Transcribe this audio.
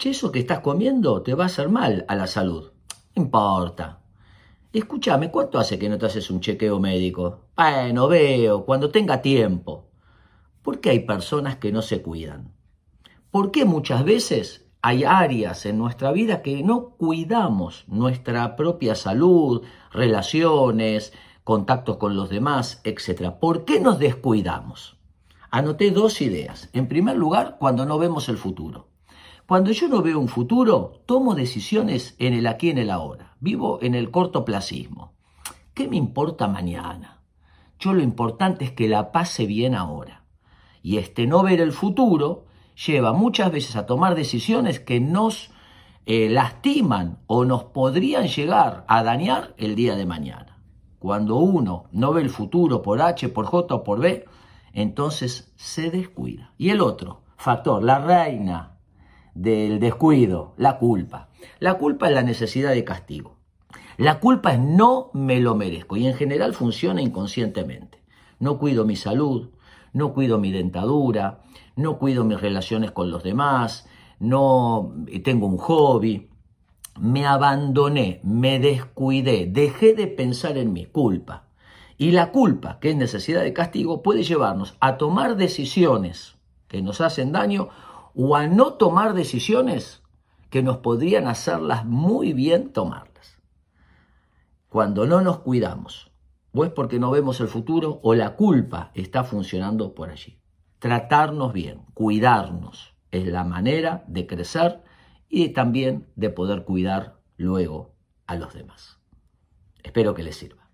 che, eso que estás comiendo te va a hacer mal a la salud. No importa. Escúchame, ¿cuánto hace que no te haces un chequeo médico? Bueno, veo, cuando tenga tiempo. ¿Por qué hay personas que no se cuidan? ¿Por qué muchas veces hay áreas en nuestra vida que no cuidamos nuestra propia salud, relaciones, contactos con los demás, etc. ¿Por qué nos descuidamos? Anoté dos ideas. En primer lugar, cuando no vemos el futuro. Cuando yo no veo un futuro, tomo decisiones en el aquí y en el ahora. Vivo en el cortoplacismo. ¿Qué me importa mañana? Yo lo importante es que la pase bien ahora. Y este no ver el futuro lleva muchas veces a tomar decisiones que nos eh, lastiman o nos podrían llegar a dañar el día de mañana. Cuando uno no ve el futuro por H, por J o por B, entonces se descuida. Y el otro factor, la reina del descuido, la culpa. La culpa es la necesidad de castigo. La culpa es no me lo merezco y en general funciona inconscientemente. No cuido mi salud, no cuido mi dentadura, no cuido mis relaciones con los demás, no tengo un hobby, me abandoné, me descuidé, dejé de pensar en mi culpa. Y la culpa, que es necesidad de castigo, puede llevarnos a tomar decisiones que nos hacen daño o a no tomar decisiones que nos podrían hacerlas muy bien tomarlas. Cuando no nos cuidamos, o es porque no vemos el futuro o la culpa está funcionando por allí tratarnos bien, cuidarnos, es la manera de crecer y también de poder cuidar luego a los demás. Espero que les sirva.